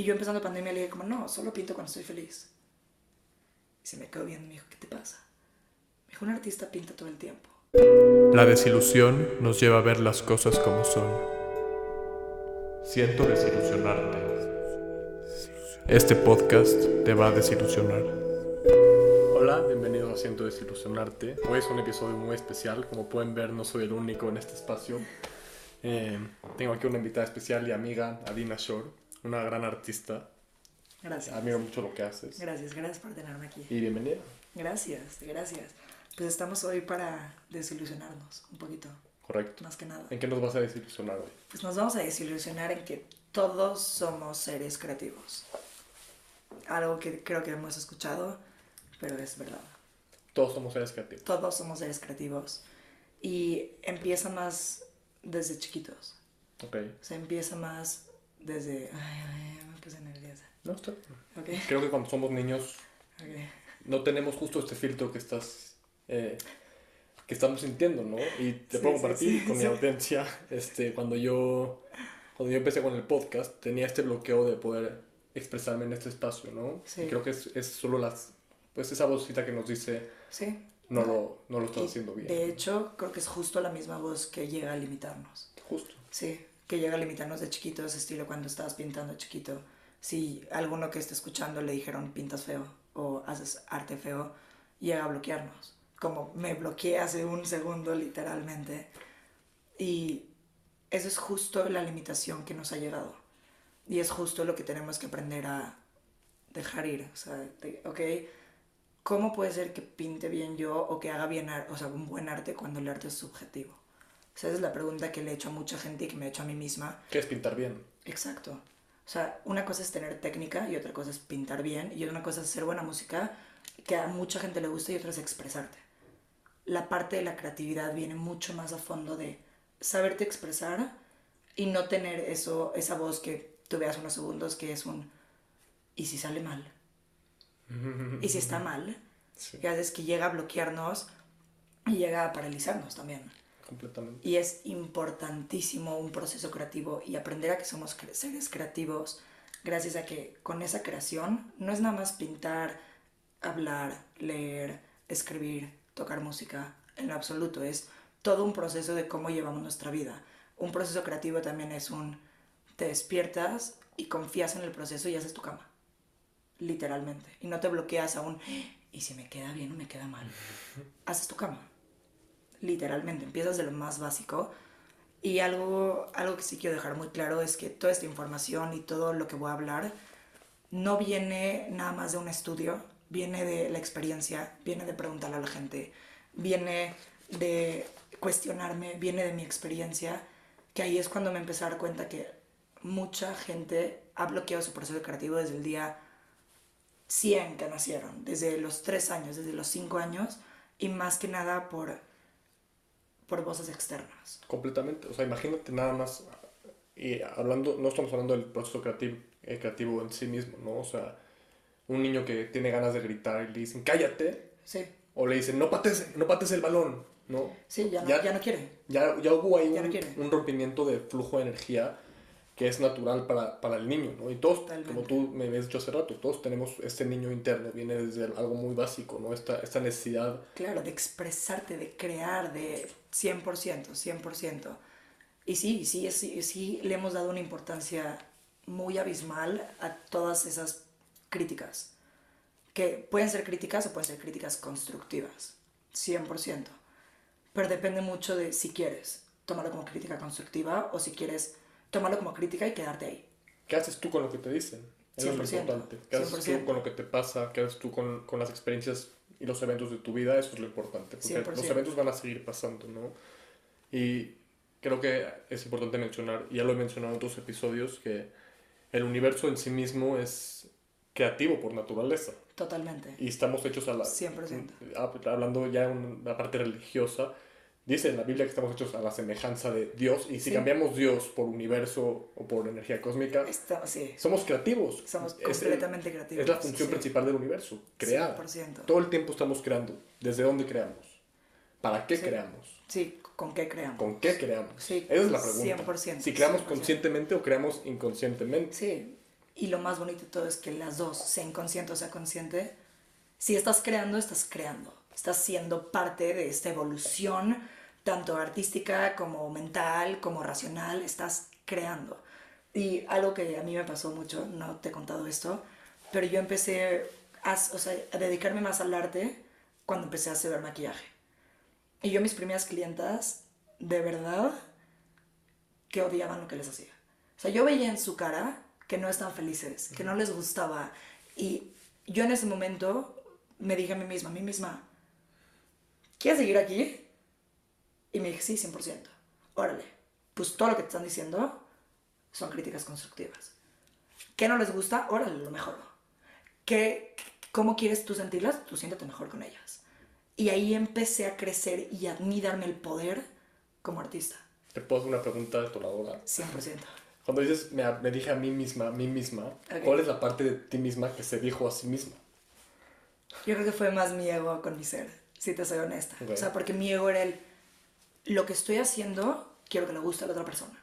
Y yo empezando pandemia le dije como, no, solo pinto cuando estoy feliz. Y se me quedó viendo y me dijo, ¿qué te pasa? Me dijo, un artista pinta todo el tiempo. La desilusión nos lleva a ver las cosas como son. Siento desilusionarte. Este podcast te va a desilusionar. Hola, bienvenidos a Siento desilusionarte. Hoy es un episodio muy especial. Como pueden ver, no soy el único en este espacio. Eh, tengo aquí una invitada especial y amiga, Adina Shore, una gran artista. Gracias. Admiro mucho lo que haces. Gracias, gracias por tenerme aquí. Y bienvenida. Gracias, gracias. Pues estamos hoy para desilusionarnos un poquito, Correcto. más que nada. ¿En qué nos vas a desilusionar hoy? Pues nos vamos a desilusionar en que todos somos seres creativos. Algo que creo que hemos escuchado, pero es verdad. Todos somos seres creativos. Todos somos seres creativos. Y empieza más desde chiquitos. Ok. O sea, empieza más desde... Ay, ay, me puse nerviosa. No, está. Creo que cuando somos niños no tenemos justo este filtro que estás eh, que estamos sintiendo, ¿no? Y te Sí, puedo sí, compartir sí, con mi audiencia, este, cuando yo cuando yo empecé con el podcast tenía este bloqueo de poder expresarme en este espacio, ¿no? Sí. Y creo que es, es solo las pues esa vocita que nos dice Sí. no lo no lo estás Y, haciendo bien. De hecho, creo que es justo la misma voz que llega a limitarnos. Justo. Sí, que llega a limitarnos de chiquitos, estilo cuando estabas pintando chiquito. Si alguno que esté escuchando le dijeron pintas feo o haces arte feo, llega a bloquearnos. Como me bloqueé hace un segundo literalmente. Y eso es justo la limitación que nos ha llegado. Y es justo lo que tenemos que aprender a dejar ir. Ok, ¿cómo puede ser que pinte bien yo o que haga bien o sea, un buen arte cuando el arte es subjetivo? Sea, esa es la pregunta que le he hecho a mucha gente y que me he hecho a mí misma. ¿Qué es pintar bien? Exacto. O sea, una cosa es tener técnica y otra cosa es pintar bien y una cosa es hacer buena música que a mucha gente le gusta y otra es expresarte. La parte de la creatividad viene mucho más a fondo de saberte expresar y no tener eso, esa voz que tú veas unos segundos que es un ¿y si sale mal? ¿Y si está mal? Sí, Y haces que llega a bloquearnos y llega a paralizarnos también. Completamente. Y es importantísimo un proceso creativo y aprender a que somos cre- seres creativos gracias a que con esa creación no es nada más pintar, hablar, leer, escribir, tocar música, en lo absoluto, es todo un proceso de cómo llevamos nuestra vida. Un proceso creativo también es un te despiertas y confías en el proceso y haces tu cama, literalmente. Y no te bloqueas a un y si me queda bien o me queda mal. Haces tu cama literalmente, empiezas de lo más básico. Y algo, algo que sí quiero dejar muy claro es que toda esta información y todo lo que voy a hablar no viene nada más de un estudio, viene de la experiencia, viene de preguntarle a la gente, viene de cuestionarme, viene de mi experiencia, que ahí es cuando me empecé a dar cuenta que mucha gente ha bloqueado su proceso creativo desde el día 100 que nacieron, desde los 3 años, desde los 5 años, y más que nada por, por voces externas. Completamente. O sea, imagínate nada más. Y hablando, no estamos hablando del proceso creativo, eh, creativo en sí mismo, ¿no? O sea, un niño que tiene ganas de gritar y le dicen, cállate. Sí, O le dicen, no pates, no pates el balón, ¿no? sí, ya no, Ya- ya no quiere. Ya, ya hubo ahí no un, quiere. un rompimiento de flujo de energía que es natural para, para el niño, ¿no? Y todos, Totalmente. como tú me habías dicho hace rato, todos tenemos este niño interno, viene desde algo muy básico, ¿no? Esta, esta necesidad Claro, de expresarte, de crear, de 100%, 100%. Y sí, sí, sí, sí le hemos dado una importancia muy abismal a todas esas críticas. Que pueden ser críticas o pueden ser críticas constructivas, 100%. Pero depende mucho de si quieres tomarlo como crítica constructiva o si quieres tomarlo como crítica y quedarte ahí. ¿Qué haces tú con lo que te dicen? Eso es lo 100%, importante. ¿Qué haces 100%. tú con lo que te pasa? ¿Qué haces tú con, con las experiencias y los eventos de tu vida? Eso es lo importante. Porque 100%. los eventos van a seguir pasando, ¿no? Y creo que es importante mencionar, y ya lo he mencionado en otros episodios, que el universo en sí mismo es creativo por naturaleza. Totalmente. Y estamos hechos a la... 100%. hab- Hablando ya en la parte religiosa, dice en la Biblia que estamos hechos a la semejanza de Dios. Y si Sí. cambiamos Dios por universo o por energía cósmica, Está- sí, somos creativos. somos Es completamente creativos. Es la función sí. principal del universo, crear. 100%. Todo el tiempo estamos creando. ¿Desde dónde creamos? ¿Para qué creamos? Sí, ¿con qué creamos? ¿Con qué creamos? Sí, Esa es la pregunta. 100%, si creamos 100%. conscientemente o creamos inconscientemente. Sí, Y lo más bonito de todo es que las dos, sea inconsciente o sea consciente, si estás creando, estás creando. Estás siendo parte de esta evolución, tanto artística como mental, como racional, estás creando. Y algo que a mí me pasó mucho, no te he contado esto, pero yo empecé a, o sea, a dedicarme más al arte cuando empecé a hacer maquillaje. Y yo mis primeras clientas, de verdad, que odiaban lo que les hacía. O sea, yo veía en su cara que no estaban felices, que no les gustaba. Y yo en ese momento me dije a mí misma, a mí misma, ¿quieres seguir aquí? Y me dije, sí, 100%. Órale, pues todo lo que te están diciendo son críticas constructivas. ¿Qué no les gusta? Órale, lo mejor. ¿Qué, ¿Cómo quieres tú sentirlas? Tú siéntate mejor con ellas. Y ahí empecé a crecer y a mí darme el poder como artista. ¿Te puedo hacer una pregunta detonadora? 100%. Cuando dices, me, me, dije a mí misma, a mí misma, ¿cuál es la parte de ti misma que se dijo a sí misma? Yo creo que fue más mi ego con mi ser, si te soy honesta. O sea, porque mi ego era el, lo que estoy haciendo, quiero que le guste a la otra persona.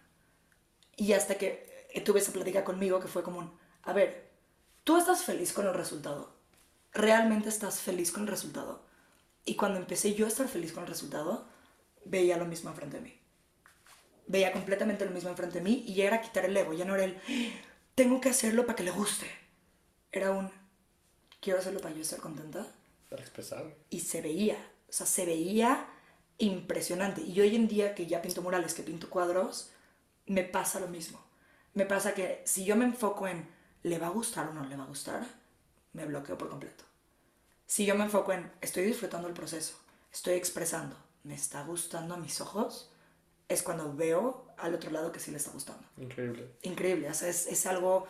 Y hasta que tuve esa plática conmigo que fue como, a ver, tú estás feliz con el resultado. ¿Realmente estás feliz con el resultado? Y cuando empecé yo a estar feliz con el resultado, veía lo mismo enfrente de mí. Veía completamente lo mismo enfrente de mí y ya era quitar el ego, ya no era el, tengo que hacerlo para que le guste. Era un, quiero hacerlo para yo estar contenta. Para expresarme. Y se veía, o sea, se veía impresionante. Y hoy en día que ya pinto murales, que pinto cuadros, me pasa lo mismo. Me pasa que si yo me enfoco en, ¿le va a gustar o no le va a gustar? Me bloqueo por completo. Si yo me enfoco en, estoy disfrutando el proceso, estoy expresando, me está gustando a mis ojos, es cuando veo al otro lado que sí le está gustando. Increíble. Increíble, o sea, es, es algo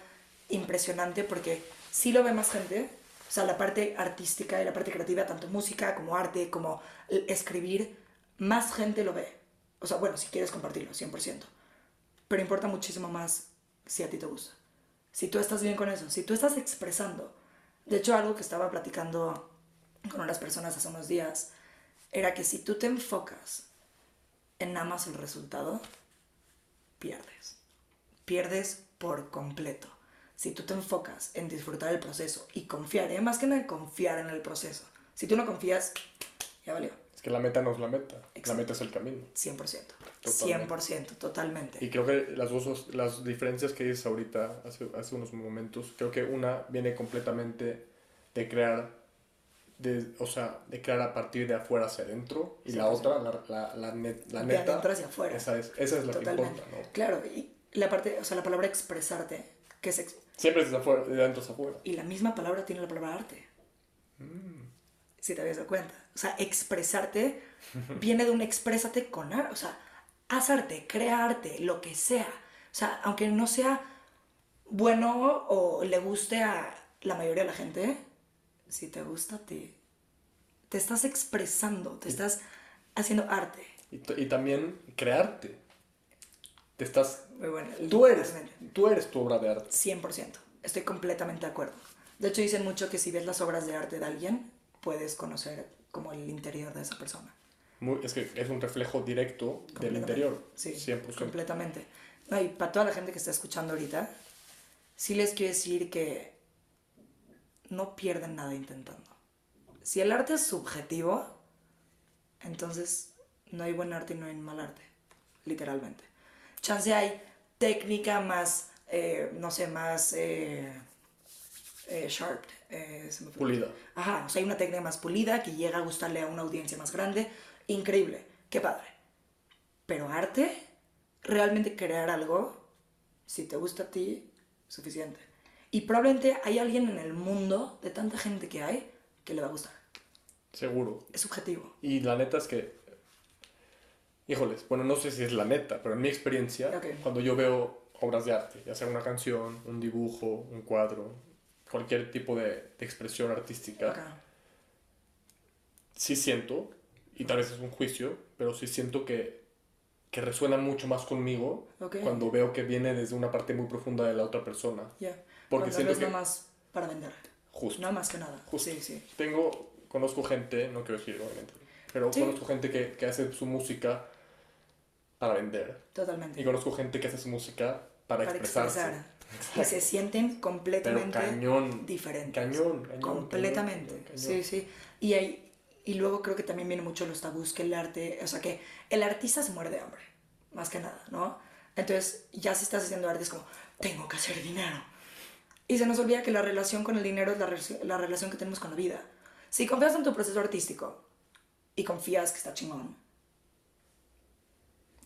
impresionante porque sí lo ve más gente, o sea, la parte artística y la parte creativa, tanto música como arte, como escribir, más gente lo ve. O sea, bueno, si quieres compartirlo, 100%. Pero importa muchísimo más si a ti te gusta. Si tú estás bien con eso, si tú estás expresando. De hecho, algo que estaba platicando con unas personas hace unos días era que si tú te enfocas en nada más el resultado, pierdes. Pierdes por completo. Si tú te enfocas en disfrutar el proceso y confiar, ¿eh? más que en confiar en el proceso. Si tú no confías, ya valió. Es que la meta no es la meta, la meta es el camino. 100%. 100%, totalmente. Y creo que las dos las diferencias que dices ahorita, hace, hace unos momentos, creo que una viene completamente de crear, de, o sea, de crear a partir de afuera hacia adentro, y la otra, la, la, la, net, la neta. De adentro hacia afuera. Esa es, esa es la que importa, ¿no? Claro, y la parte, o sea, la palabra expresarte, que es... Siempre es de, afuera, de adentro hacia afuera. Y la misma palabra tiene la palabra arte. Mm. Si te habías dado cuenta. O sea, expresarte viene de un exprésate con arte. O sea, haz arte, crea arte, lo que sea. O sea, aunque no sea bueno o le guste a la mayoría de la gente, si te gusta a ti, te estás expresando, te estás haciendo arte. Y, y también crearte. Te estás... Muy bueno. Tú eres, tú eres tu obra de arte. 100%. Estoy completamente de acuerdo. De hecho, dicen mucho que si ves las obras de arte de alguien, puedes conocer como el interior de esa persona. Muy, es que es un reflejo directo del interior. Sí, 100%. completamente. No, y para toda la gente que está escuchando ahorita, sí les quiero decir que no pierden nada intentando. Si el arte es subjetivo, entonces no hay buen arte y no hay mal arte, literalmente. Chance hay técnica más, eh, no sé, más eh, eh, sharp. pulida. Ajá, o sea, hay una técnica más pulida que llega a gustarle a una audiencia más grande. Increíble, qué padre. Pero arte, realmente crear algo, si te gusta a ti, suficiente. Y probablemente hay alguien en el mundo, de tanta gente que hay, que le va a gustar. Seguro. Es subjetivo. Y la neta es que, híjoles, bueno, no sé si es la neta, pero en mi experiencia, cuando yo veo obras de arte, ya sea una canción, un dibujo, un cuadro, cualquier tipo de, expresión artística, sí siento, y tal vez es un juicio, pero sí siento que, que resuena mucho más conmigo cuando veo que viene desde una parte muy profunda de la otra persona. Porque siento que... nada más para vender. Justo. Nada más que nada. Justo. Sí, sí. Tengo, conozco gente, no quiero decir obviamente, pero conozco gente que, que hace su música para vender. Totalmente. Y conozco gente que hace su música para, expresarse. y se sienten completamente cañón. diferentes. Cañón, cañón, Completamente. cañón. Sí, sí. Y, hay, y luego creo que también vienen mucho los tabús que el arte, o sea, que el artista se muere de hambre, más que nada, ¿no? Entonces, ya si estás haciendo arte es como, tengo que hacer dinero. Y se nos olvida que la relación con el dinero es la, re- la relación que tenemos con la vida. Si confías en tu proceso artístico y confías que está chingón,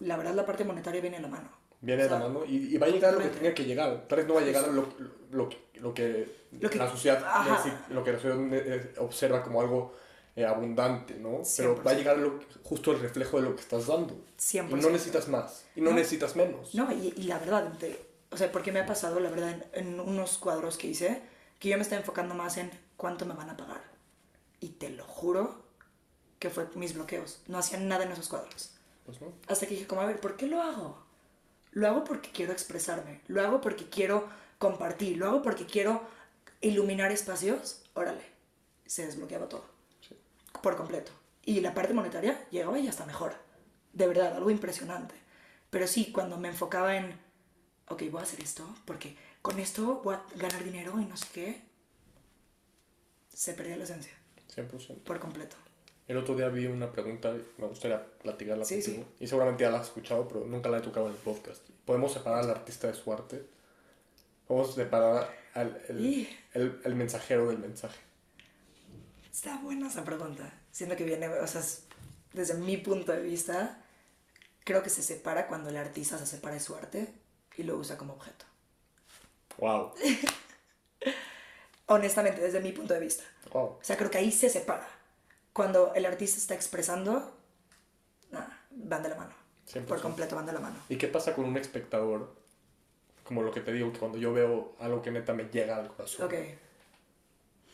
la verdad la parte monetaria viene a la mano. Viene O sea, de la mano y, y va a llegar lo que tenga que llegar. Tal vez no va a llegar lo, lo, lo que, Lo que- la sociedad, lo que la sociedad eh, observa como algo eh, abundante, ¿no? Pero va a 100%. llegar lo- justo el reflejo de lo que estás dando. 100%. Y no necesitas más. Y no, No. necesitas menos. No, y, y la verdad, te- o sea, porque me ha pasado, la verdad, en, en unos cuadros que hice, que yo me estaba enfocando más en cuánto me van a pagar. Y te lo juro que fue mis bloqueos. No hacía nada en esos cuadros. Pues no. Hasta que dije, como, a ver, ¿por qué lo hago? Lo hago porque quiero expresarme. Lo hago porque quiero compartir. Lo hago porque quiero iluminar espacios. Órale, se desbloqueaba todo. Sí. Por completo. Y la parte monetaria llegaba y hasta mejor. De verdad, algo impresionante. Pero sí, cuando me enfocaba en, ok, voy a hacer esto porque con esto voy a ganar dinero y no sé qué, se perdía la esencia. 100%. Por completo. El otro día vi una pregunta, me gustaría platicarla Sí, contigo. sí. Y seguramente ya la has escuchado, pero nunca la he tocado en el podcast. ¿Podemos separar al artista de su arte? ¿Podemos separar al, el, Y- el, el mensajero del mensaje? Está buena esa pregunta. Siento que viene, o sea, es- desde mi punto de vista, creo que se separa cuando el artista se separa de su arte y lo usa como objeto. ¡Wow! Honestamente, desde mi punto de vista. ¡Wow! O sea, creo que ahí se separa. Cuando el artista está expresando, nada, van de la mano. 100%. Por completo van de la mano. ¿Y qué pasa con un espectador? Como lo que te digo, que cuando yo veo algo que neta me llega al corazón. Ok,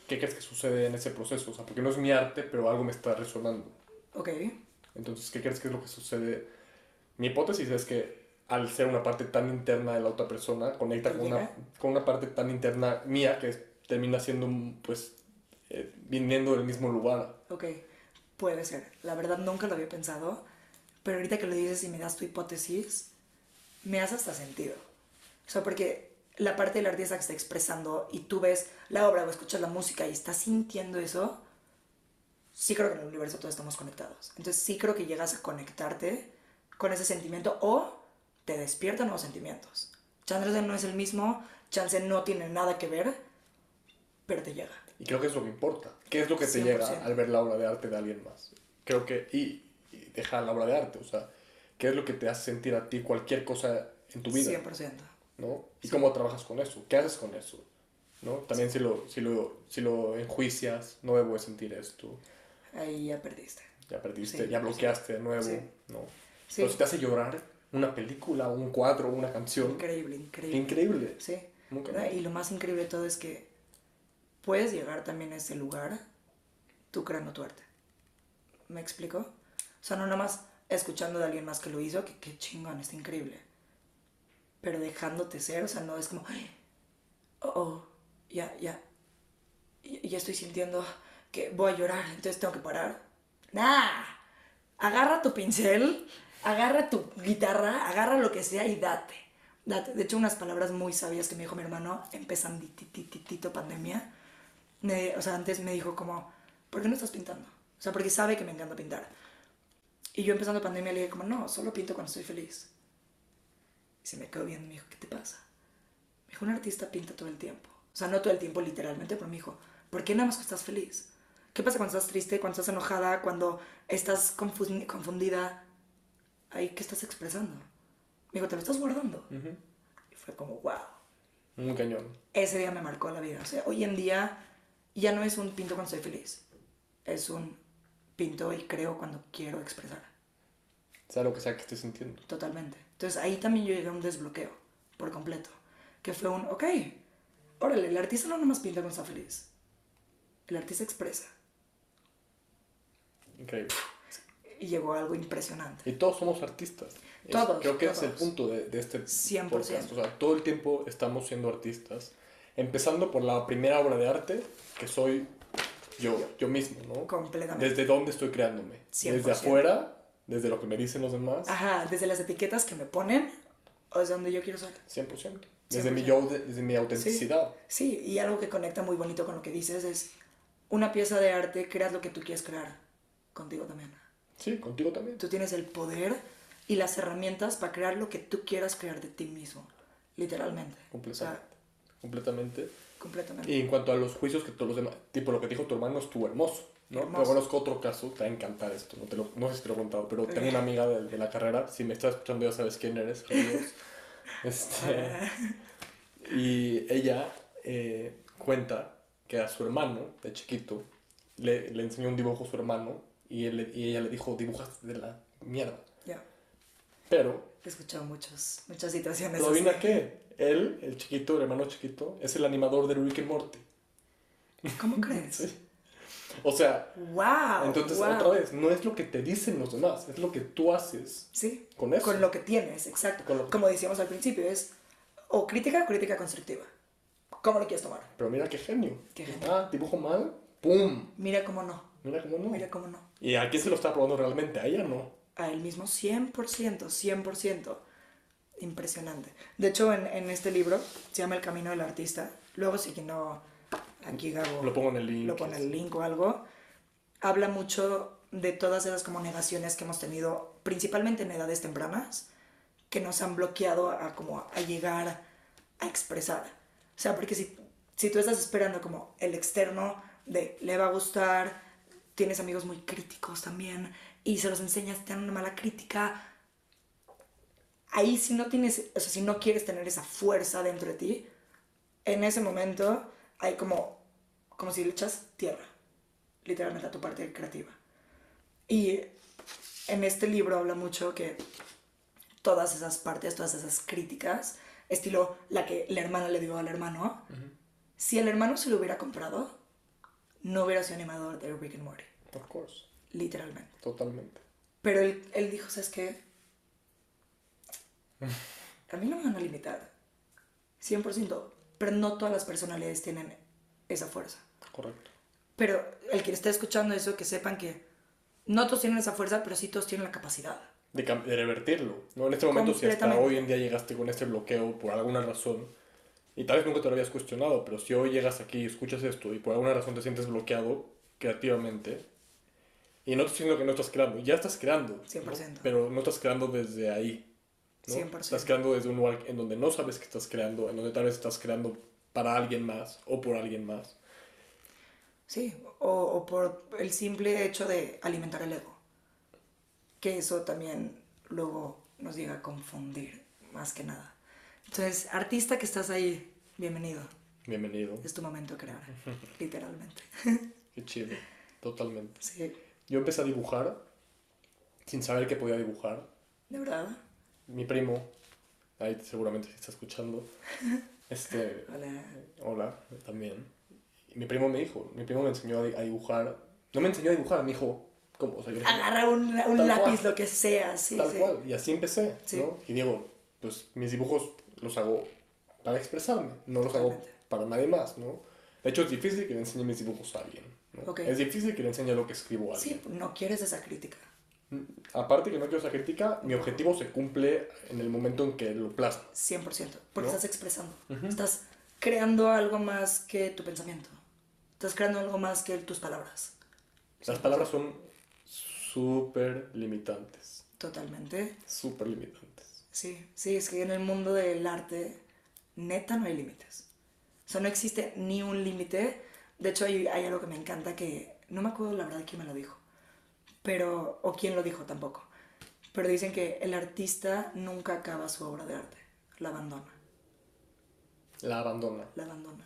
¿Qué crees que sucede en ese proceso? O sea, porque no es mi arte, pero algo me está resonando. ok. Entonces, ¿qué crees que es lo que sucede? Mi hipótesis es que al ser una parte tan interna de la otra persona, conecta ¿Te con una, con una parte tan interna mía que termina siendo, pues, eh, viniendo del mismo lugar. Ok, puede ser. La verdad nunca lo había pensado, pero ahorita que lo dices y me das tu hipótesis, me hace hasta sentido. O sea, porque la parte del artista que está expresando y tú ves la obra o escuchas la música y estás sintiendo eso, sí creo que en el universo todos estamos conectados. Entonces sí creo que llegas a conectarte con ese sentimiento o te despierta nuevos sentimientos. Chance no es el mismo, chance no tiene nada que ver, pero te llega. Y creo que es lo que importa. ¿Qué es lo que te 100%. llega al ver la obra de arte de alguien más? Creo que, y, y dejar la obra de arte, o sea, ¿qué es lo que te hace sentir a ti cualquier cosa en tu vida? 100%. ¿no? ¿Y cómo trabajas con eso? ¿Qué haces con eso? ¿no? También si, lo, si, lo, si lo enjuicias, no debo de sentir esto, Ahí ya perdiste. ya perdiste, Sí, ya bloqueaste de nuevo, Sí. ¿no? Sí. Pero si te hace llorar una película, un cuadro, una canción, Increíble, increíble. increíble. Sí. Nunca. Y lo más increíble de todo es que puedes llegar también a ese lugar tú creando tu arte. ¿Me explico? O sea, no nada más escuchando de alguien más que lo hizo, que qué chingón, está increíble. Pero dejándote ser, o sea, no es como, "Ay, oh, oh, ya, ya ya estoy sintiendo que voy a llorar, entonces tengo que parar. Nah, agarra tu pincel, agarra tu guitarra, agarra lo que sea y date. Date. De hecho, unas palabras muy sabias que me dijo mi hermano, empezanditititito pandemia. Me- o sea, antes me dijo como, ¿por qué no estás pintando? O sea, porque sabe que me encanta pintar. Y yo empezando pandemia le dije como, no, solo pinto cuando estoy feliz. Y se me quedó viendo y me dijo, ¿qué te pasa? Me dijo, un artista pinta todo el tiempo. O sea, no todo el tiempo literalmente, pero me dijo, ¿por qué nada más que estás feliz? ¿Qué pasa cuando estás triste, cuando estás enojada, cuando estás confu- confundida? Ahí, ¿qué estás expresando? Me dijo, te lo estás guardando. Ujú. Y fue como, wow. Muy cañón. Ese día me marcó la vida. O sea, hoy en día ya no es un pinto cuando estoy feliz. Es un pinto y creo cuando quiero expresar. Sea lo que sea que estés sintiendo. Totalmente. Entonces ahí también yo llegué a un desbloqueo por completo. Que fue un, ok, órale, el artista no nomás pinta cuando está feliz. El artista expresa. Increíble. Y llegó a algo impresionante. Y todos somos artistas. Es- Todos, Creo que es el punto de, de este 100%. podcast. O sea, todo el tiempo estamos siendo artistas. Empezando por la primera obra de arte, que soy yo, yo mismo, ¿no? Completamente. Desde dónde estoy creándome. 100%. Desde afuera, desde lo que me dicen los demás. Ajá, desde las etiquetas que me ponen o desde donde yo quiero ser. 100%. Desde mi 100%. yo, de- desde mi autenticidad. Sí, y algo que conecta muy bonito con lo que dices es una pieza de arte, creas lo que tú quieres crear contigo también. Sí, contigo también. Tú tienes el poder y las herramientas para crear lo que tú quieras crear de ti mismo, literalmente. O Completamente. sea, Completamente. completamente. Y en cuanto a los juicios que todos los demás, tipo lo que dijo tu hermano estuvo hermoso, ¿no? Hermoso. Pero conozco otro caso, te va a encantar esto, no, te lo, no sé si te lo he contado, pero tengo una amiga de, de la carrera, si me estás escuchando ya sabes quién eres, este, y ella eh, cuenta que a su hermano, de chiquito, le, le enseñó un dibujo a su hermano y, él, y ella le dijo, dibujas de la mierda. Ya, Pero, he escuchado muchos, muchas situaciones. ¿pero adivina así. qué? Él, el chiquito, el hermano chiquito, es el animador de Rick and Morty. ¿Cómo crees? Sí. O sea, ¡Wow! Entonces, wow. otra vez, no es lo que te dicen los demás, es lo que tú haces Sí, con eso. con lo que tienes, exacto. Con lo- Como decíamos al principio, es o crítica o crítica constructiva. ¿Cómo lo quieres tomar? Pero mira qué genio. Qué genio. Ah, dibujo mal, ¡pum! Mira cómo no, Mira cómo no. mira cómo no. ¿Y a quién se lo está probando realmente? A ella no. A él mismo 100%, 100%. Impresionante. De hecho, en, en este libro se llama El Camino del Artista. Luego, si que no, aquí Gabo Lo pongo en el link. lo pone el link o algo. Habla mucho de todas esas como negaciones que hemos tenido, principalmente en edades tempranas, que nos han bloqueado a, como a llegar a expresar. O sea, porque si, si tú estás esperando como el externo de le va a gustar, tienes amigos muy críticos también, y se los enseñas, te dan una mala crítica, ahí si no tienes, o sea, si no quieres tener esa fuerza dentro de ti, en ese momento hay como, como si le echas tierra, literalmente a tu parte creativa. Y en este libro habla mucho que todas esas partes, todas esas críticas, estilo la que la hermana le dio al hermano, si el hermano se lo hubiera comprado, no hubiera sido animador de Rick and Morty, Of course. literalmente. Totalmente. Pero él, él dijo, ¿sabes qué? A mí no me van a limitar. 100%. Pero no todas las personalidades tienen esa fuerza. Correcto. Pero el que esté escuchando eso, que sepan que no todos tienen esa fuerza, pero sí todos tienen la capacidad. De, revertirlo. ¿no? En este momento, si hasta hoy en día llegaste con este bloqueo por alguna razón, y tal vez nunca te lo habías cuestionado, pero si hoy llegas aquí y escuchas esto y por alguna razón te sientes bloqueado creativamente, y no te estoy diciendo que no estás creando, ya estás creando. ¿no? 100%. Pero no estás creando desde ahí. ¿No? 100%. Estás creando desde un lugar en donde no sabes que estás creando, en donde tal vez estás creando para alguien más o por alguien más. Sí, o, o por el simple hecho de alimentar el ego. Que eso también luego nos llega a confundir, más que nada. Entonces, artista que estás ahí, bienvenido. Bienvenido. Es tu momento de crear, literalmente. Qué chido. Totalmente. Sí, Yo empecé a dibujar sin saber que podía dibujar. de verdad. Mi primo, ahí seguramente se está escuchando, este, Hola. hola, también. Y mi primo me dijo, mi primo me enseñó a, di- a dibujar. No me enseñó a dibujar, me dijo, ¿cómo? O sea, Agarra un, un lápiz, cual. lo que sea, sí, Tal sí. cual. Y así empecé, Sí. ¿no? Y digo, pues mis dibujos los hago para expresarme, no los hago para nadie más, ¿no? De hecho, es difícil que le enseñe mis dibujos a alguien, ¿no? Ok. Es difícil que le enseñe lo que escribo a alguien. Sí, no quieres esa crítica. Aparte que no quiero esa crítica, mi objetivo se cumple en el momento en que lo plasmo. 100%. Porque ¿No? estás expresando. Estás creando algo más que tu pensamiento. Estás creando algo más que tus palabras. Las palabras son súper limitantes, Totalmente. súper limitantes. Sí, sí, es que en el mundo del arte, neta, no hay límites. O sea, no existe ni un límite. De hecho, hay, hay algo que me encanta que no me acuerdo la verdad quién me lo dijo, pero, o quién lo dijo tampoco. Pero dicen que el artista nunca acaba su obra de arte, la abandona, La abandona. la abandona.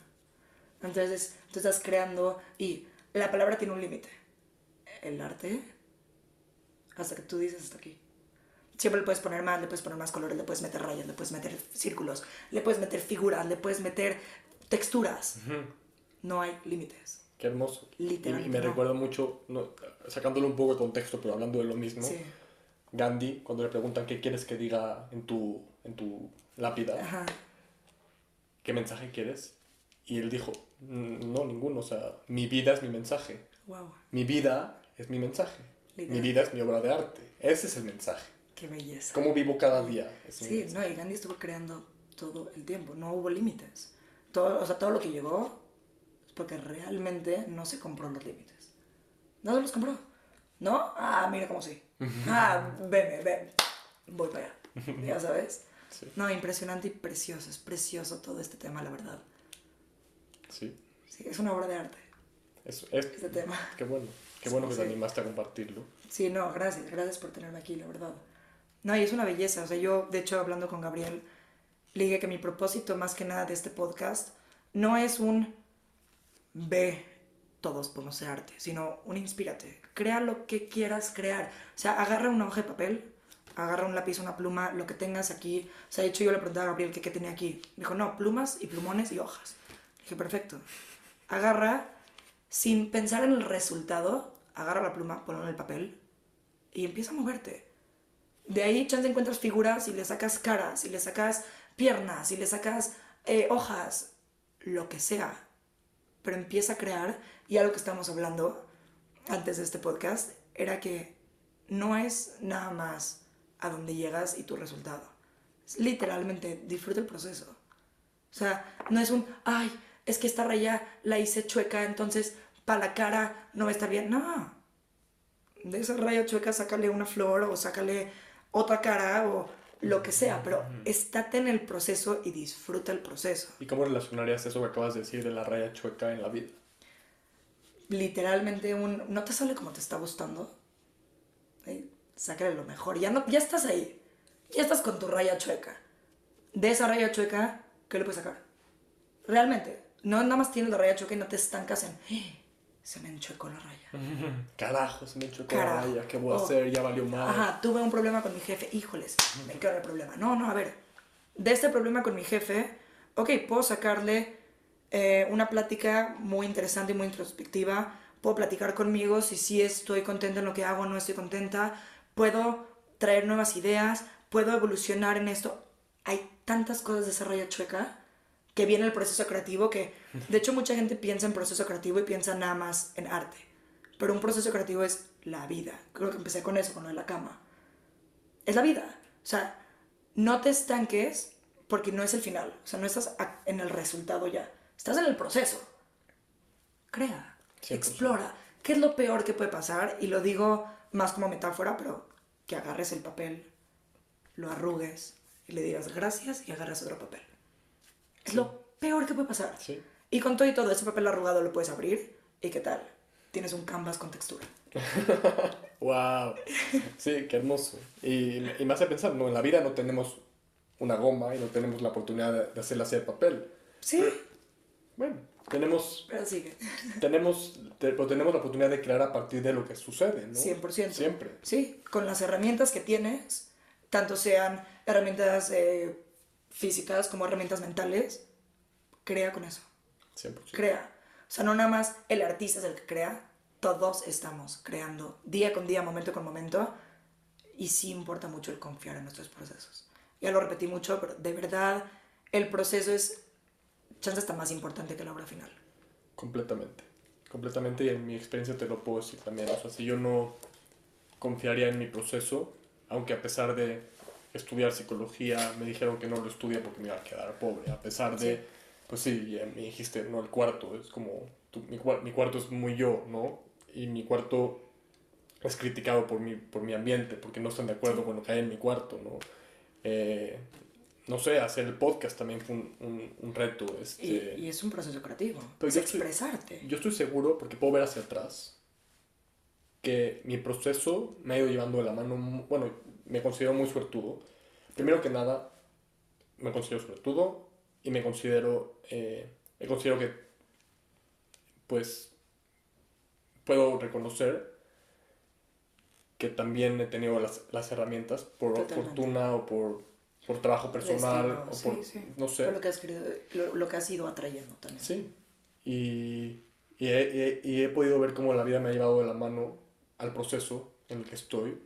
Entonces, tú estás creando y la palabra tiene un límite. El arte, hasta que tú dices hasta aquí. Siempre le puedes poner más, le puedes poner más colores, le puedes meter rayas, le puedes meter círculos, le puedes meter figuras, le puedes meter texturas. No hay límites. Qué hermoso. Literalmente y me recuerda mucho, no, sacándolo un poco de contexto, pero hablando de lo mismo, Sí. Gandhi, cuando le preguntan qué quieres que diga en tu, en tu lápida, Ajá. qué mensaje quieres, y él dijo, "Mm, no, ninguno, o sea, mi vida es mi mensaje. Wow. Mi vida es mi mensaje. Mi vida es mi obra de arte. Ese es el mensaje. Qué belleza. ¿Cómo vivo cada día? Es Sí, no, y Gandhi estuvo creando todo el tiempo, no hubo límites. Todo, o sea, todo lo que llegó porque realmente no se compró los límites. No se los compró. ¿No? Ah, mira cómo sí. Ah, ven, ven, voy para allá. Ya sabes. No, impresionante y precioso. Es precioso todo este tema, la verdad. Sí. Sí, es una obra de arte. Es, es, este tema. Qué bueno. Qué bueno que te animaste a compartirlo. Sí, no, gracias. Gracias por tenerme aquí, la verdad. No, y es una belleza. O sea, yo, de hecho, hablando con Gabriel, le dije que mi propósito más que nada de este podcast no es un ve, todos podemos ser arte, sino un inspírate. Crea lo que quieras crear. O sea, agarra una hoja de papel, agarra un lápiz, una pluma, lo que tengas aquí. O sea, de hecho yo le pregunté a Gabriel qué tenía aquí. dijo, no, plumas y plumones y hojas. dije, perfecto. Agarra, sin pensar en el resultado, agarra la pluma, ponla en el papel y empieza a moverte. De ahí, chance encuentras figuras y le sacas caras, y le sacas piernas, y le sacas eh, hojas, lo que sea. Pero empieza a crear, y algo que estamos hablando antes de este podcast era que no es nada más a dónde llegas y tu resultado. Es literalmente disfruta el proceso. O sea, no es un, ay, es que esta raya la hice chueca, entonces para la cara no va a estar bien. No. De esa raya chueca sácale una flor o sácale otra cara o lo que sea, pero estate en el proceso y disfruta el proceso. ¿Y cómo relacionarías eso que acabas de decir de la raya chueca en la vida? Literalmente un, no te sale como te está gustando, sácale lo mejor. Ya, no, ya estás ahí. Ya estás con tu raya chueca. De esa raya chueca, ¿qué le puedes sacar? Realmente. No nada más tienes la raya chueca y no te estancas en... Se me enchuecó la raya. Carajo, se me enchuecó la raya. ¿Qué voy a oh. hacer? Ya valió mal. Ajá, tuve un problema con mi jefe. Híjoles, me quedó el problema. No, no, a ver. De este problema con mi jefe, ok, puedo sacarle eh, una plática muy interesante y muy introspectiva. Puedo platicar conmigo si sí estoy contenta en lo que hago o no estoy contenta puedo traer nuevas ideas, puedo evolucionar en esto. Hay tantas cosas de desarrollo chueca que viene el proceso creativo que, de hecho, mucha gente piensa en proceso creativo y piensa nada más en arte. Pero un proceso creativo es la vida. Creo que empecé con eso, con lo de la cama. Es la vida. O sea, no te estanques porque no es el final. O sea, no estás en el resultado ya. Estás en el proceso. Crea, explora. ¿Qué es lo peor que puede pasar? Y lo digo más como metáfora, pero que agarres el papel, lo arrugues y le digas gracias y agarras otro papel. Es lo peor que puede pasar. Sí. Y con todo y todo, ese papel arrugado lo puedes abrir y ¿qué tal? Tienes un canvas con textura. wow. Sí, qué hermoso. Y, y me hace pensar, ¿no? En la vida no tenemos una goma y no tenemos la oportunidad de, hacerla hacer papel. Sí. bueno, tenemos, tenemos, tenemos la oportunidad de crear a partir de lo que sucede, ¿no? 100%. Siempre. Sí, con las herramientas que tienes, tanto sean herramientas eh, físicas como herramientas mentales, crea con eso. 100%. Crea. O sea, no nada más el artista es el que crea, todos estamos creando día con día, momento con momento, y sí importa mucho el confiar en nuestros procesos. Ya lo repetí mucho, pero de verdad el proceso es chance está más importante que la obra final. Completamente, completamente y en mi experiencia te lo puedo decir también. O sea, si yo no confiaría en mi proceso, aunque a pesar de estudiar psicología me dijeron que no lo estudie porque me iba a quedar pobre, a pesar de, pues sí, me dijiste, no, el cuarto es como, mi, mi, cuarto es muy yo, ¿no? Y mi cuarto es criticado por mi, por mi ambiente, porque no están de acuerdo con lo que hay en mi cuarto, ¿no? Eh, no sé, hacer el podcast también fue un, un, reto. Este... Y, es un proceso creativo. es expresarte. yo estoy seguro, porque puedo ver hacia atrás, que mi proceso me ha ido llevando de la mano. Bueno, me considero muy suertudo. Primero que nada, me considero suertudo y me considero, eh, me considero que, pues, puedo reconocer que también he tenido las, las herramientas por fortuna o por por trabajo personal o por, no sé. Por lo que, has lo, que has ido atrayendo también. Sí, y, y, he, y, he, podido ver cómo la vida me ha llevado de la mano al proceso en el que estoy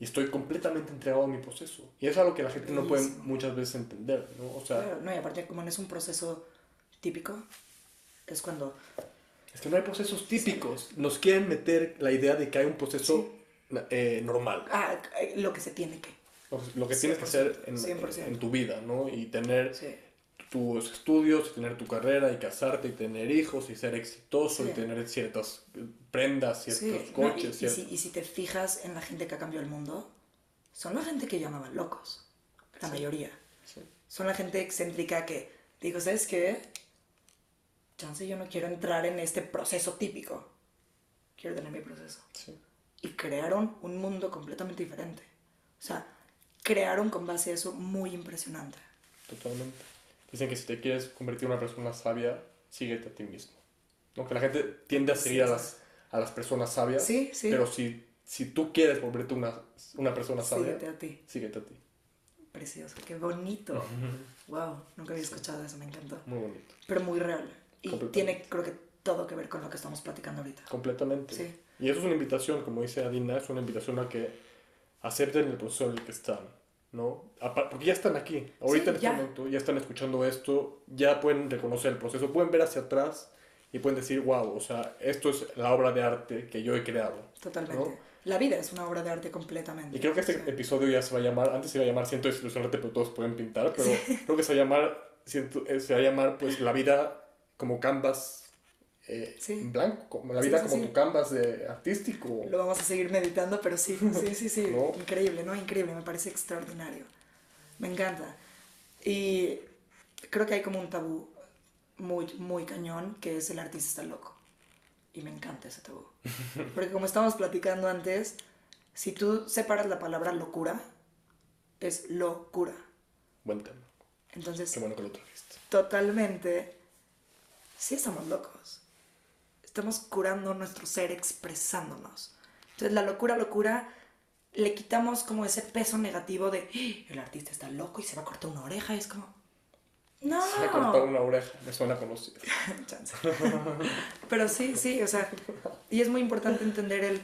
y estoy completamente entregado a mi proceso. Y es algo que la gente no puede muchas veces entender, ¿no? O sea, no, y aparte como no es un proceso típico, es cuando... Es que no hay procesos típicos. Nos quieren meter la idea de que hay un proceso eh, normal. Ah, lo que se tiene que. lo que tienes que hacer en, en, tu vida, ¿no? Y tener tus estudios, y tener tu carrera, y casarte, y tener hijos, y ser exitoso, y tener ciertas prendas, ciertos coches. y, si, y, si, te fijas en la gente que ha cambiado el mundo, son la gente que llamaban locos, la mayoría. Son la gente excéntrica que, digo, ¿sabes qué? Chance, yo no quiero entrar en este proceso típico. Quiero tener mi proceso. Y crearon un mundo completamente diferente. O sea, crearon con base a eso muy impresionante. Totalmente. Dicen que si te quieres convertir en una persona sabia, síguete a ti mismo. ¿No? Que la gente tiende a seguir a, las, a las personas sabias. Sí, sí. Pero si, si tú quieres volverte una, una persona sabia, síguete a ti. Síguete a ti. Precioso, qué bonito. wow, nunca había escuchado eso, me encantó. Muy bonito. Pero muy real. Y tiene, creo que, todo que ver con lo que estamos platicando ahorita. Completamente. Sí. Y eso es una invitación, como dice Adina, es una invitación a que acepten el proceso en el que están, ¿no? Porque ya están aquí, ahorita en este momento, ya están escuchando esto, ya pueden reconocer el proceso, pueden ver hacia atrás y pueden decir, wow, o sea, esto es la obra de arte que yo he creado. Totalmente. La vida es una obra de arte completamente. Y creo que este episodio ya se va a llamar, antes se iba a llamar Siento desilusionarte, pero todos pueden pintar, pero creo que se va a llamar, eh, se va a llamar pues la vida como canvas eh, en blanco, como la vida como tu canvas de artístico. Lo vamos a seguir meditando, pero sí, sí, sí, sí. Increíble, ¿no? Increíble, me parece extraordinario. Me encanta. Y creo que hay como un tabú muy, muy cañón, que es el artista está loco. Y me encanta ese tabú. Porque como estábamos platicando antes, si tú separas la palabra locura, es locura. Buen tema. Entonces, Qué bueno que lo trajiste. Totalmente. Sí estamos locos estamos curando nuestro ser expresándonos. Entonces la locura, locura, le quitamos como ese peso negativo de ¡Ah! el artista está loco y se va a cortar una oreja. Y es como, no. Se ha cortado una oreja, me suena conocido. Pero sí, sí, o sea, y es muy importante entender el,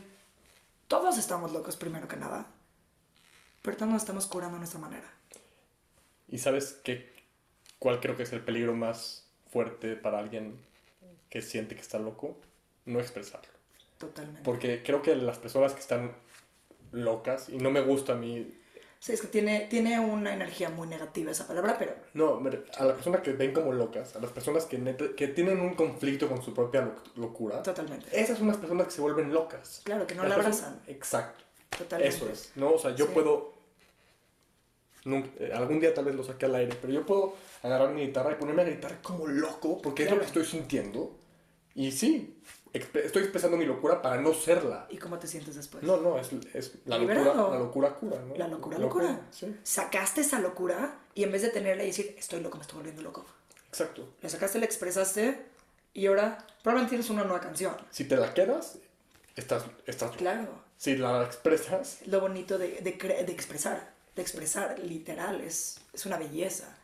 todos estamos locos primero que nada, pero todos nos estamos curando a nuestra manera. ¿Y sabes qué, cuál creo que es el peligro más fuerte para alguien que siente que está loco, no expresarlo. Totalmente. Porque creo que las personas que están locas, y no me gusta a mí... Sí, es que tiene, tiene una energía muy negativa esa palabra, pero... No, a las personas que ven como locas, a las personas que, que tienen un conflicto con su propia locura. Totalmente. Esas son las personas que se vuelven locas. Claro, que no la abrazan. exacto. Totalmente. Eso es, ¿no? O sea, yo puedo... Eh, algún día tal vez lo saque al aire, pero yo puedo agarrar mi guitarra y ponerme a gritar como loco, porque es lo que estoy sintiendo. Y sí, estoy expresando mi locura para no serla. ¿Y cómo te sientes después? No, no, es, es la, locura, la locura cura, ¿no? La locura, locura. Sacaste esa locura y en vez de tenerla y decir, estoy loco, me estoy volviendo loco. Exacto. La sacaste, la expresaste y ahora probablemente tienes una nueva canción. Si te la quedas, estás, estás Claro. Si la expresas... Lo bonito de, de, de expresar, de expresar, literal, es, es una belleza.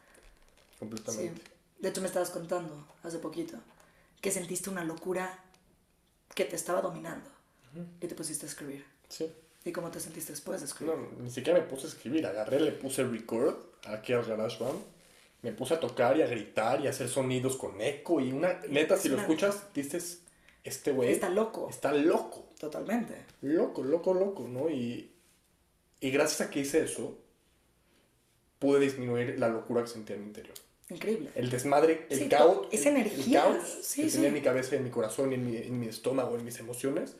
Completamente. Sí. De hecho, me estabas contando hace poquito que sentiste una locura que te estaba dominando y te pusiste a escribir. Sí. ¿Y cómo te sentiste después de escribir? No, ni siquiera me puse a escribir. Agarré, le puse record aquí al GarageBand. Me puse a tocar y a gritar y a hacer sonidos con eco. Y una, neta, si lo escuchas, dices, este güey... Está loco. Está loco. Totalmente. Loco, loco, loco, ¿no? Y, y gracias a que hice eso, pude disminuir la locura que sentía en mi interior. Increíble. El desmadre, el caos. Esa energía. El caos que tenía en mi cabeza, en mi corazón, en mi, en mi estómago, en mis emociones.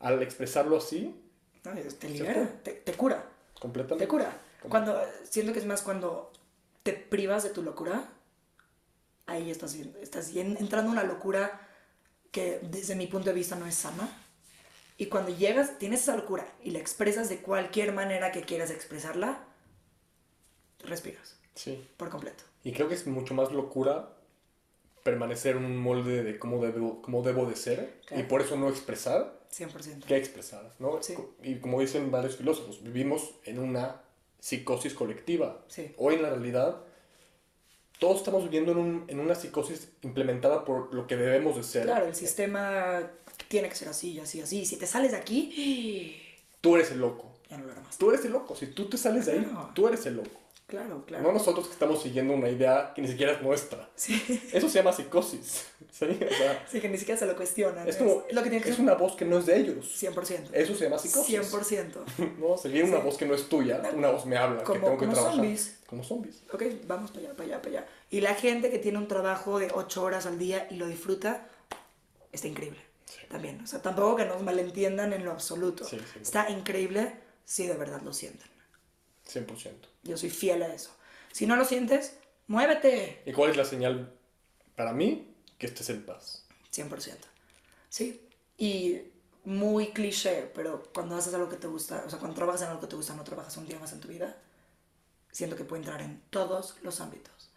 Al expresarlo así. te libera, te, cura. Completamente. Te cura. Cuando, siento que es más cuando te privas de tu locura, ahí estás, estás entrando en una locura que desde mi punto de vista no es sana. Y cuando llegas, tienes esa locura y la expresas de cualquier manera que quieras expresarla, respiras. Sí. Por completo. Y creo que es mucho más locura permanecer en un molde de cómo debo, cómo debo de ser y por eso no expresar 100%. que expresar, ¿no? Y como dicen varios filósofos, vivimos en una psicosis colectiva. Sí. Hoy en la realidad todos estamos viviendo en, un, en, una psicosis implementada por lo que debemos de ser. Claro, el sistema tiene que ser así, así, así. Si te sales de aquí... Tú eres el loco. Ya no lo más. Tú eres el loco. Si tú te sales de ahí, tú eres el loco. Claro, claro. No nosotros que estamos siguiendo una idea que ni siquiera es nuestra. Sí. Eso se llama psicosis. ¿sí? O sea, Sí, que ni siquiera se lo cuestionan. es como, lo que tiene que es ser una voz que no es de ellos. 100%. Eso se llama psicosis. 100%. ¿no? Se viene una voz que no es tuya, una voz me habla, que Como- tengo que como trabajar. zombies. Como zombies. Ok, vamos para allá, para allá, para allá. Y la gente que tiene un trabajo de 8 horas al día y lo disfruta, está increíble. Sí. También. O sea, tampoco que nos malentiendan en lo absoluto. Sí, sí. Está increíble si de verdad lo sienten. 100%. Yo soy fiel a eso. Si no lo sientes, muévete. ¿Y cuál es la señal para mí? Que estés en paz. 100%. Sí. Y muy cliché, pero cuando haces algo que te gusta, o sea, cuando trabajas en algo que te gusta, no trabajas un día más en tu vida, siento que puede entrar en todos los ámbitos.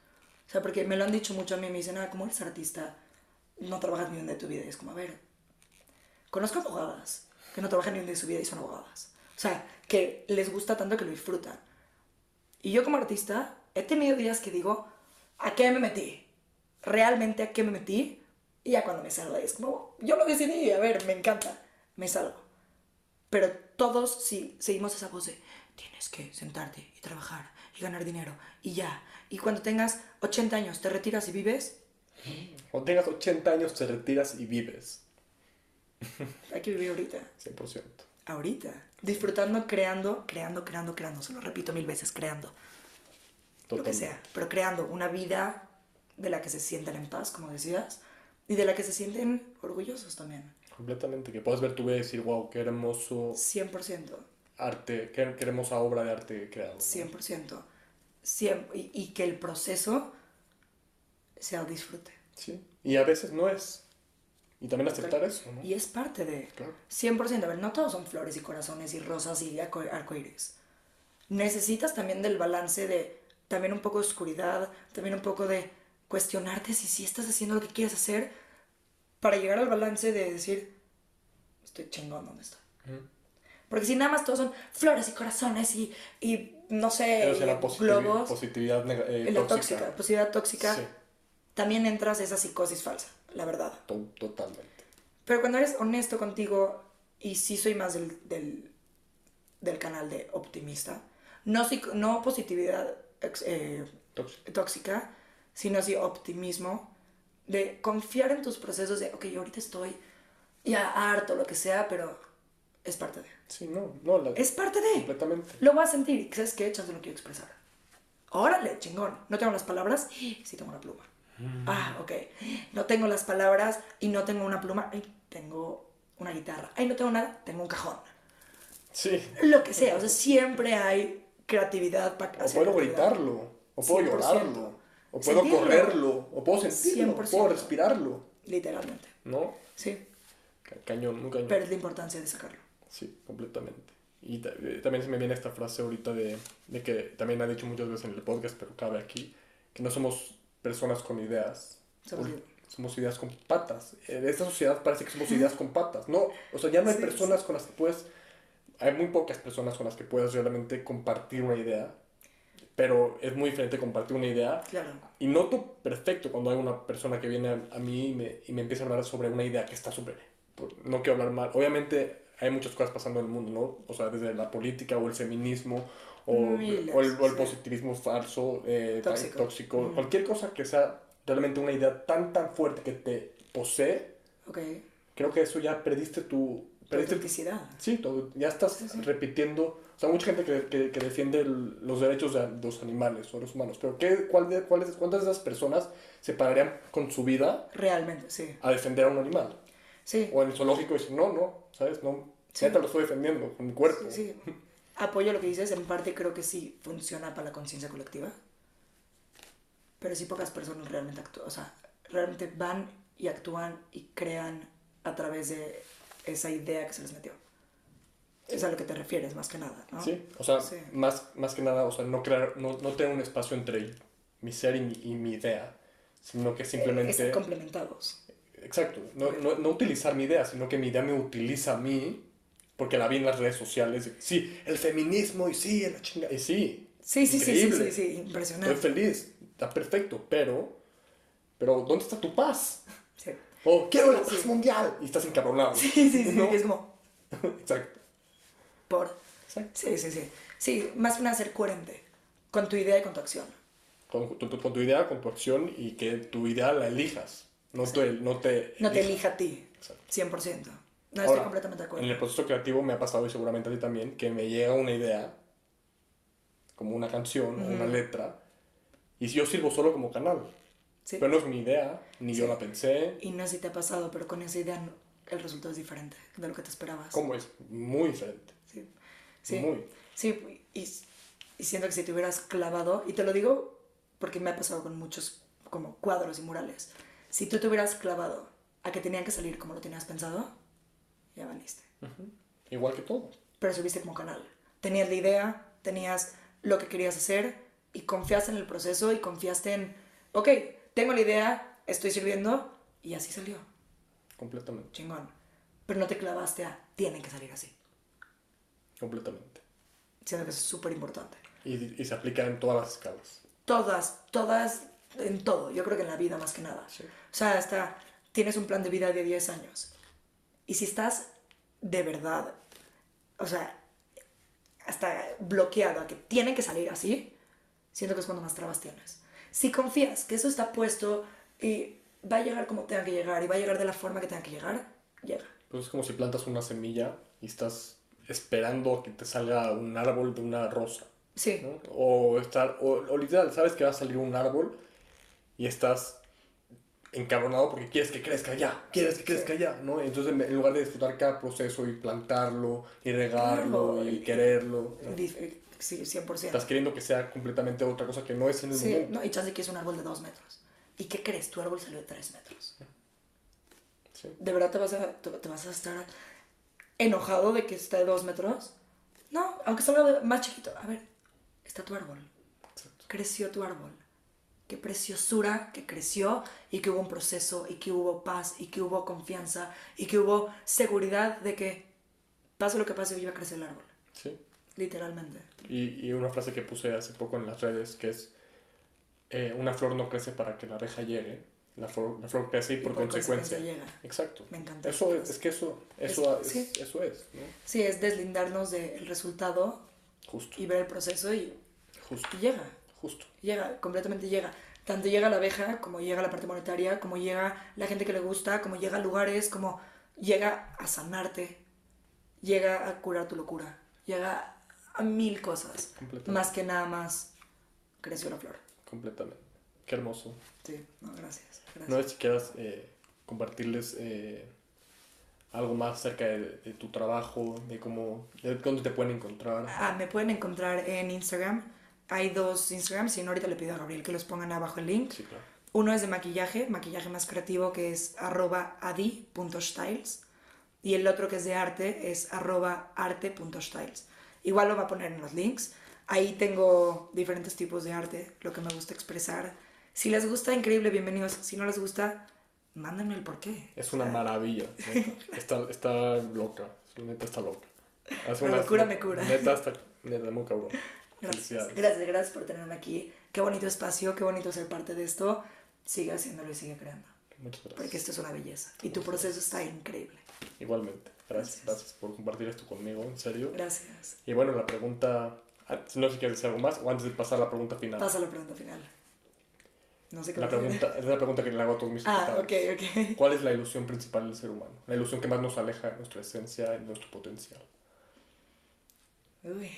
O sea, porque me lo han dicho mucho a mí, me dicen, ah, como eres artista, no trabajas ni un día de tu vida. Y es como, a ver, conozco abogadas que no trabajan ni un día de su vida y son abogadas. O sea, que les gusta tanto que lo disfrutan. Y yo como artista he tenido días que digo, ¿a qué me metí? ¿Realmente a qué me metí? Y ya cuando me salgo es como, yo lo decidí, a ver, me encanta, me salgo. Pero todos sí seguimos esa voz de, tienes que sentarte y trabajar y ganar dinero y ya. Y cuando tengas 80 años, te retiras y vives, Cuando tengas 80 años te retiras y vives. hay que vivir ahorita. 100%. Ahorita. Disfrutando, creando, creando, creando, creando. Se lo repito mil veces, creando. Lo que Totalmente. sea. Pero creando una vida de la que se sienten en paz, como decías, y de la que se sienten orgullosos también. Completamente. Que puedas ver tu vida y decir, wow, qué hermoso 100%. arte, qué, qué hermosa obra de arte creado. ¿no? 100%. Cien- y, y que el proceso sea disfrute. Sí. Y a veces no es. Y también aceptar eso, ¿no? Y es parte de... Claro. 100%. A ver, no todos son flores y corazones y rosas y arco- arcoíris. Necesitas también del balance de también un poco de oscuridad, también un poco de cuestionarte si sí estás haciendo lo que quieres hacer para llegar al balance de decir, estoy chingón donde estoy. Ujú. Porque si nada más todos son flores y corazones y, y no sé, Pero será positivi- globos, positividad eh, la tóxica. tóxica, positividad tóxica, Sí, también entras a esa psicosis falsa, la verdad. to- totalmente. Pero cuando eres honesto contigo, y sí soy más del, del, del canal de optimista, no, no positividad eh, Tóxica. tóxica, sino así optimismo, de confiar en tus procesos de, ok, yo ahorita estoy ya harto, lo que sea, pero es parte de. Sí, no, no, la- Es parte de. completamente. Lo voy a sentir y ¿sabes qué? Chance lo quiero expresar. Órale, chingón. No tengo las palabras, sí tengo una pluma. Ah, ok. No tengo las palabras y no tengo una pluma, ay, tengo una guitarra. Ay, no tengo nada, tengo un cajón. Sí. Lo que sea, o sea, siempre hay creatividad para O puedo gritarlo, o puedo 100%. llorarlo, o puedo Sentirlo. correrlo, o puedo sentirlo, o 100%. puedo respirarlo, Literalmente. ¿no? Sí. Ca- Cañón, un cañón. Pero es la importancia de sacarlo. Sí, completamente. Y eh, también se me viene esta frase ahorita de, de que también ha dicho muchas veces en el podcast, pero cabe aquí, que no somos personas con ideas. Somos somos ideas con patas. En esta sociedad parece que somos ideas con patas. No, o sea, ya no hay Sí, personas con las que puedes... Hay muy pocas personas con las que puedes realmente compartir una idea, pero es muy diferente compartir una idea Claro. y noto perfecto cuando hay una persona que viene a, a mí y me, y me empieza a hablar sobre una idea que está súper... No quiero hablar mal. Obviamente hay muchas cosas pasando en el mundo, ¿no? O sea, desde la política o el feminismo o, Miles, o el, o el sí. positivismo falso, eh, Tóxico. tóxico. Ujú. Cualquier cosa que sea realmente una idea tan, tan fuerte que te posee, Ok. creo que eso ya perdiste tu... Tu Perdiste, autenticidad. Sí, todo, ya estás Sí, sí. repitiendo. O sea, mucha gente que, que, que defiende el- los derechos de los animales o los humanos. Pero ¿qué, cuál de, cuáles, ¿cuántas de esas personas se pararían con su vida Realmente, sí. a defender a un animal? Sí. O en el zoológico dicen, no, no, ¿sabes? No, Sí. neta lo estoy defendiendo con mi cuerpo. Sí. Apoyo lo que dices, en parte creo que sí funciona para la conciencia colectiva. Pero sí pocas personas realmente actúan, o sea, realmente van y actúan y crean a través de esa idea que se les metió. Es a lo que te refieres, más que nada, ¿no? Sí, o sea, Sí. Más, más que nada, o sea, no, crear, no, no tener un espacio entre mi ser y mi, y mi idea, sino que simplemente... Están complementados. Exacto, no, no, no utilizar mi idea, sino que mi idea me utiliza a mí, porque la vi en las redes sociales. Sí, el feminismo y sí, la chinga. Y sí, Sí, sí, sí, sí, sí, sí, estoy impresionante. feliz, está perfecto, pero, pero ¿dónde está tu paz? Sí, O quiero la paz mundial y estás encabronado. sí, sí, sí, ¿no? es como Exacto, por... exacto. Sí, sí, sí. Sí, más que nada ser coherente. Con tu idea y con tu acción. Con, tu, con tu idea, con tu acción y que tu idea la elijas. No te, no te, no te elija a ti. Exacto. 100%. No, Ahora, estoy completamente de acuerdo. En el proceso creativo me ha pasado y seguramente a ti también que me llega una idea, como una canción o una letra, y yo sirvo solo como canal. Sí. Pero no es mi idea, ni yo Sí. la pensé. Y no sé si te ha pasado, pero con esa idea el resultado es diferente de lo que te esperabas. ¿Cómo es? Muy diferente. Sí. Sí. Muy. Sí, y, y siento que si te hubieras clavado, y te lo digo porque me ha pasado con muchos como cuadros y murales, si tú te hubieras clavado a que tenían que salir como lo tenías pensado, ya valiste. Igual que todo. Pero subiste como canal. Tenías la idea, tenías lo que querías hacer y confiaste en el proceso y confiaste en, ok, tengo la idea, estoy sirviendo y así salió. Completamente. Chingón. Pero no te clavaste a, tienen que salir así. Completamente. Siento que eso es súper importante. Y, y se aplica en todas las escalas. Todas, todas, en todo. Yo creo que en la vida más que nada. Sí. O sea, hasta tienes un plan de vida de 10 años. Y si estás de verdad, o sea, hasta bloqueado a que tienen que salir así, siento que es cuando más trabas tienes. Si confías que eso está puesto y va a llegar como tenga que llegar y va a llegar de la forma que tenga que llegar, llega. Pues es como si plantas una semilla y estás esperando a que te salga un árbol de una rosa. Sí, ¿no? O, estar, o, o literal, sabes que va a salir un árbol y estás encabronado porque quieres que crezca ya, quieres que crezca ya, ¿no? Entonces en lugar de disfrutar cada proceso y plantarlo y regarlo Claro, y, y- quererlo, ¿no? dif- sí, 100%. estás queriendo que sea completamente otra cosa que no es en el Sí, momento. no, y chance que es un árbol de dos metros. ¿Y qué crees? Tu árbol salió de tres metros. Sí. ¿De verdad te vas a, te, te vas a estar enojado de que está de dos metros? No, aunque salga más chiquito. A ver, está tu árbol. Exacto. Creció tu árbol. Qué preciosura que creció y que hubo un proceso y que hubo paz y que hubo confianza y que hubo seguridad de que pase lo que pase iba a crecer el árbol. Sí. Literalmente. Y, y una frase que puse hace poco en las redes que es eh, una flor no crece para que la abeja llegue, la flor, la flor crece y por, por consecuencia. consecuencia llega. Exacto. Me encanta Eso es, es que eso, eso Es- es, sí. eso es, ¿no? Sí, es deslindarnos del resultado Justo, y ver el proceso y, justo, y llega. Justo. Llega, completamente llega. Tanto llega la abeja, como llega la parte monetaria, como llega la gente que le gusta, como llega a lugares, como llega a sanarte, llega a curar tu locura, llega a mil cosas. Más que nada más creció la flor. Completamente. Qué hermoso. Sí, no, gracias. gracias. No sé si quieras eh, compartirles eh, algo más acerca de, de tu trabajo, de cómo, de dónde te pueden encontrar. Ah, me pueden encontrar en Instagram. Hay dos Instagrams, si no ahorita le pido a Gabriel que los pongan abajo el link. Sí, claro. Uno es de maquillaje, maquillaje más creativo, que es arroba adi.styles. Y el otro que es de arte es arroba arte.styles. Igual lo va a poner en los links. Ahí tengo diferentes tipos de arte, lo que me gusta expresar. Si les gusta, increíble, bienvenidos. Si no les gusta, mándenme el porqué. Es una maravilla. Está, está loca. Neta está loca. La unas- locura me cura. Neta está neta, muy cabrón. Gracias, gracias, gracias por tenerme aquí. Qué bonito espacio, qué bonito ser parte de esto. Sigue haciéndolo y sigue creando. Muchas gracias. Porque esto es una belleza. Y tu proceso está increíble. Igualmente. Gracias, Gracias. gracias por compartir esto conmigo, en serio. Gracias. Y bueno, la pregunta, ah, no sé si quieres decir algo más o antes de pasar a la pregunta final. Pasa la pregunta final. No sé qué La a pregunta, es la pregunta que le hago a todos mis Ah, ok, ok. ¿Cuál es la ilusión principal del ser humano? La ilusión que más nos aleja de nuestra esencia y de nuestro potencial. Uy.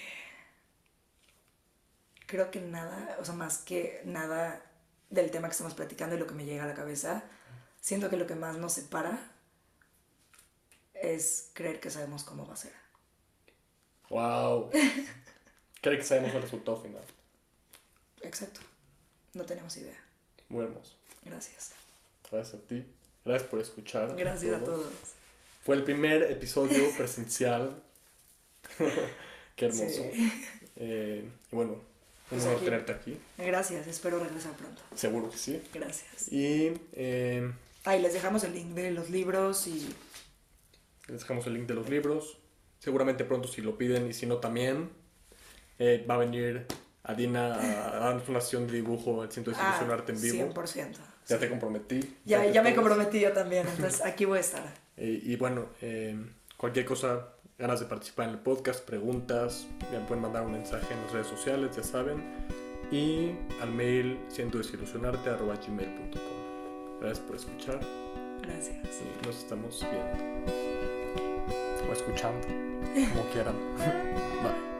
Creo que nada, o sea, más que nada del tema que estamos platicando y lo que me llega a la cabeza, siento que lo que más nos separa es creer que sabemos cómo va a ser. ¡Wow! Creo que sabemos el resultado final. Exacto. No tenemos idea. Muy hermoso. Gracias. Gracias a ti. Gracias por escuchar. Gracias a todo. todos. Fue el primer episodio presencial. Qué hermoso. Sí. Eh, y bueno, un Pues honor aquí. tenerte aquí. Gracias, espero regresar pronto. Seguro que sí. Gracias. Y eh, Ahí les dejamos el link de los libros y les dejamos el link de los libros. Seguramente pronto si lo piden y si no también. eh, va a venir Adina a, darnos una sesión de dibujo en Ciento de Ah, Arte en vivo. 100%. Ya te comprometí. Ya, ya me comprometí yo también, entonces aquí voy a estar. Eh, y bueno, eh, cualquier cosa, ganas de participar en el podcast, preguntas, me pueden mandar un mensaje en las redes sociales, ya saben. y al mail siento gmail.com. Gracias por escuchar. Gracias. Y nos estamos viendo. O escuchando, como quieran. Bye.